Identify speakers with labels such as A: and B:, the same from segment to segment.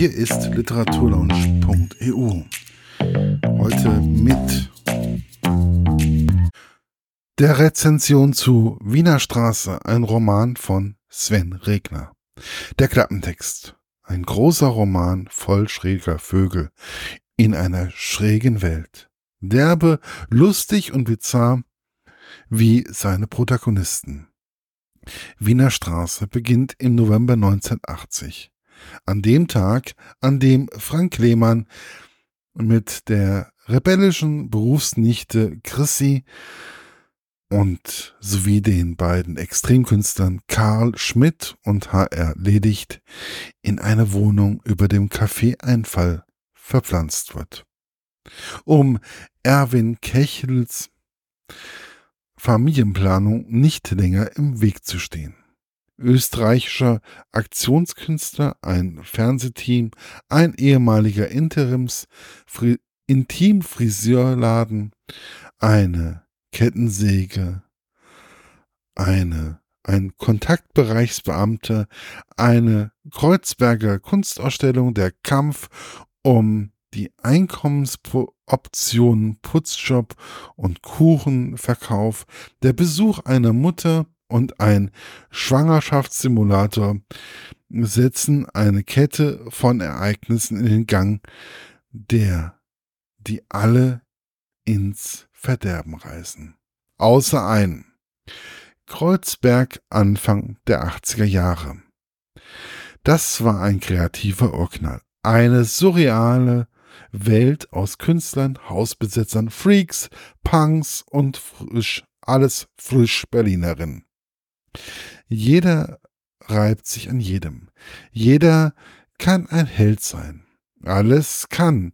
A: Hier ist literaturlaunch.eu. Heute mit der Rezension zu Wiener Straße, ein Roman von Sven Regner. Der Klappentext. Ein großer Roman voll schräger Vögel in einer schrägen Welt. Derbe, lustig und bizarr wie seine Protagonisten. Wiener Straße beginnt im November 1980. An dem Tag, an dem Frank Lehmann mit der rebellischen Berufsnichte Chrissy und sowie den beiden Extremkünstlern Karl Schmidt und HR Ledigt in eine Wohnung über dem Café Einfall verpflanzt wird. Um Erwin Kechels Familienplanung nicht länger im Weg zu stehen. Österreichischer Aktionskünstler, ein Fernsehteam, ein ehemaliger Interims Intimfriseurladen, eine Kettensäge, eine ein Kontaktbereichsbeamter, eine Kreuzberger Kunstausstellung, der Kampf um die Einkommensoptionen Putzjob und Kuchenverkauf, der Besuch einer Mutter und ein Schwangerschaftssimulator setzen eine Kette von Ereignissen in den Gang, der die alle ins Verderben reißen. Außer einen. Kreuzberg Anfang der 80er Jahre. Das war ein kreativer Urknall. Eine surreale, Welt aus Künstlern, Hausbesetzern, Freaks, Punks und frisch, alles frisch Berlinerin. Jeder reibt sich an jedem. Jeder kann ein Held sein. Alles kann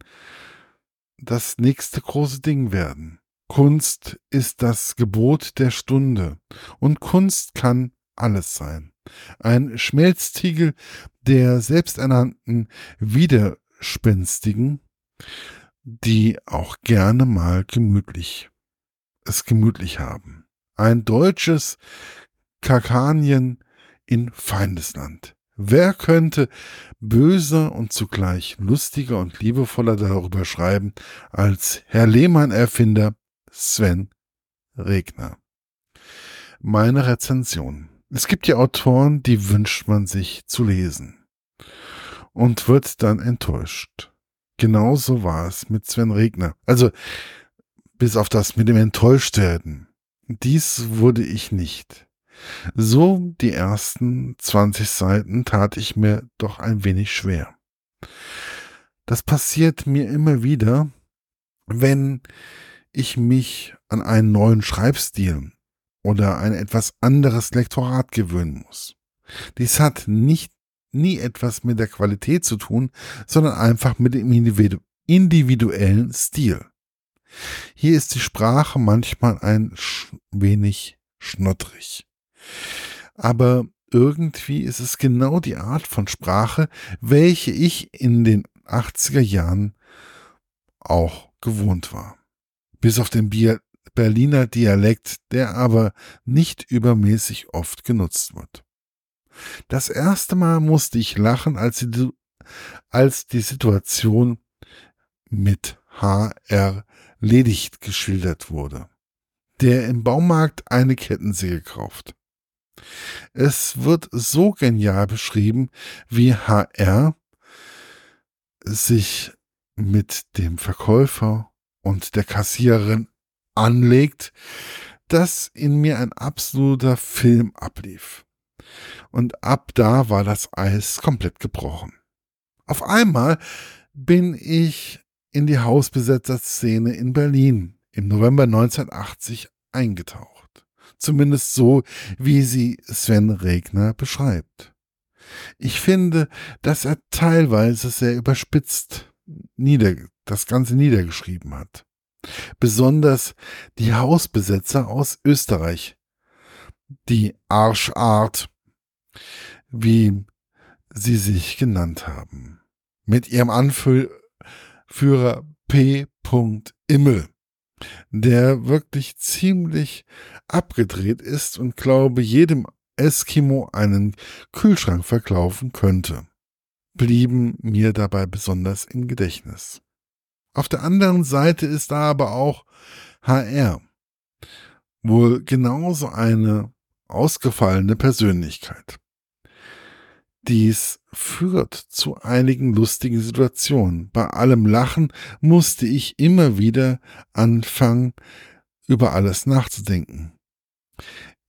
A: das nächste große Ding werden. Kunst ist das Gebot der Stunde und Kunst kann alles sein. Ein Schmelztiegel der selbsternannten Widerspenstigen, die auch gerne mal gemütlich es gemütlich haben. Ein deutsches Kakanien in Feindesland. Wer könnte böser und zugleich lustiger und liebevoller darüber schreiben als Herr Lehmann-Erfinder Sven Regner? Meine Rezension. Es gibt ja Autoren, die wünscht man sich zu lesen und wird dann enttäuscht. Genauso war es mit Sven Regner. Also, bis auf das mit dem Enttäuschtwerden. Dies wurde ich nicht. So die ersten 20 Seiten tat ich mir doch ein wenig schwer. Das passiert mir immer wieder, wenn ich mich an einen neuen Schreibstil oder ein etwas anderes Lektorat gewöhnen muss. Dies hat nicht nie etwas mit der Qualität zu tun, sondern einfach mit dem individuellen Stil. Hier ist die Sprache manchmal ein wenig schnottrig. Aber irgendwie ist es genau die Art von Sprache, welche ich in den 80er Jahren auch gewohnt war. Bis auf den Berliner Dialekt, der aber nicht übermäßig oft genutzt wird. Das erste Mal musste ich lachen, als die, als die Situation mit HR ledigt geschildert wurde, der im Baumarkt eine Kettensäge kauft. Es wird so genial beschrieben, wie HR sich mit dem Verkäufer und der Kassiererin anlegt, dass in mir ein absoluter Film ablief und ab da war das Eis komplett gebrochen. Auf einmal bin ich in die Hausbesetzerszene in Berlin im November 1980 eingetaucht. Zumindest so, wie sie Sven Regner beschreibt. Ich finde, dass er teilweise sehr überspitzt nieder, das Ganze niedergeschrieben hat. Besonders die Hausbesetzer aus Österreich. Die Arschart wie sie sich genannt haben. Mit ihrem Anführer P. Immel, der wirklich ziemlich abgedreht ist und glaube jedem Eskimo einen Kühlschrank verkaufen könnte. blieben mir dabei besonders im Gedächtnis. Auf der anderen Seite ist da aber auch HR, wohl genauso eine ausgefallene Persönlichkeit. Dies führt zu einigen lustigen Situationen. Bei allem Lachen musste ich immer wieder anfangen, über alles nachzudenken.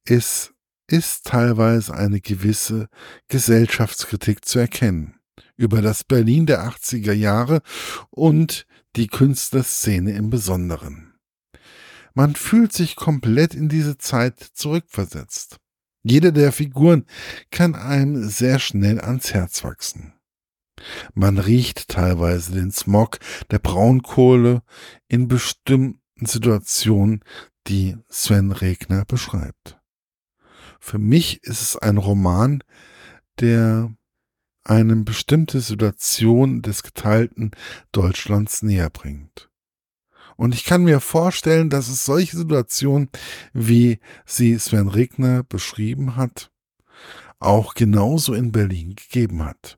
A: Es ist teilweise eine gewisse Gesellschaftskritik zu erkennen über das Berlin der 80er Jahre und die Künstlerszene im Besonderen. Man fühlt sich komplett in diese Zeit zurückversetzt. Jede der Figuren kann einem sehr schnell ans Herz wachsen. Man riecht teilweise den Smog der Braunkohle in bestimmten Situationen, die Sven Regner beschreibt. Für mich ist es ein Roman, der einem bestimmte Situation des geteilten Deutschlands näher bringt. Und ich kann mir vorstellen, dass es solche Situationen, wie sie Sven Regner beschrieben hat, auch genauso in Berlin gegeben hat.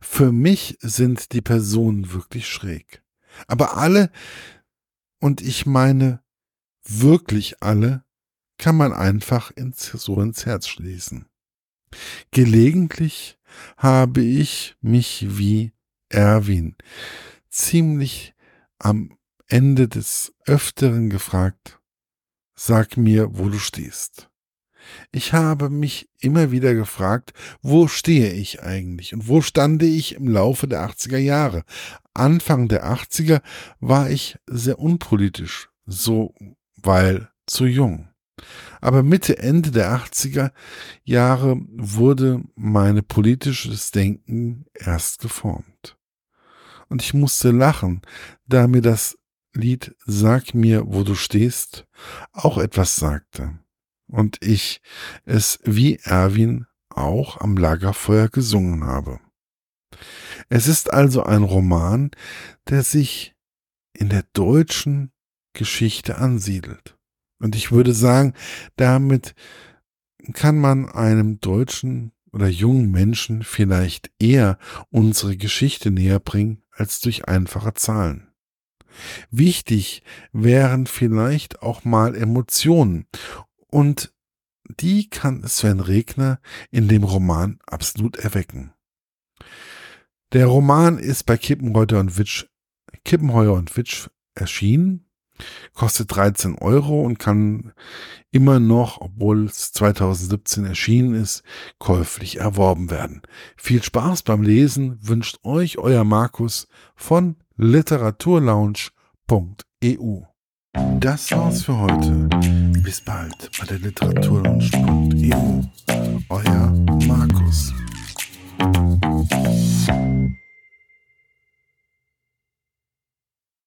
A: Für mich sind die Personen wirklich schräg. Aber alle, und ich meine wirklich alle, kann man einfach ins, so ins Herz schließen. Gelegentlich habe ich mich wie Erwin ziemlich am Ende des Öfteren gefragt, sag mir, wo du stehst. Ich habe mich immer wieder gefragt, wo stehe ich eigentlich und wo stande ich im Laufe der 80er Jahre. Anfang der 80er war ich sehr unpolitisch, so weil zu jung. Aber Mitte, Ende der 80er Jahre wurde meine politisches Denken erst geformt. Und ich musste lachen, da mir das Lied Sag mir, wo du stehst auch etwas sagte. Und ich es wie Erwin auch am Lagerfeuer gesungen habe. Es ist also ein Roman, der sich in der deutschen Geschichte ansiedelt. Und ich würde sagen, damit kann man einem deutschen oder jungen Menschen vielleicht eher unsere Geschichte näher bringen als durch einfache Zahlen. Wichtig wären vielleicht auch mal Emotionen und die kann Sven Regner in dem Roman absolut erwecken. Der Roman ist bei Kippenheuer und Witsch, Kippenheuer und Witsch erschienen kostet 13 Euro und kann immer noch, obwohl es 2017 erschienen ist, käuflich erworben werden. Viel Spaß beim Lesen wünscht euch euer Markus von literaturlaunch.eu. Das war's für heute. Bis bald bei der literaturlaunch.eu. Euer Markus.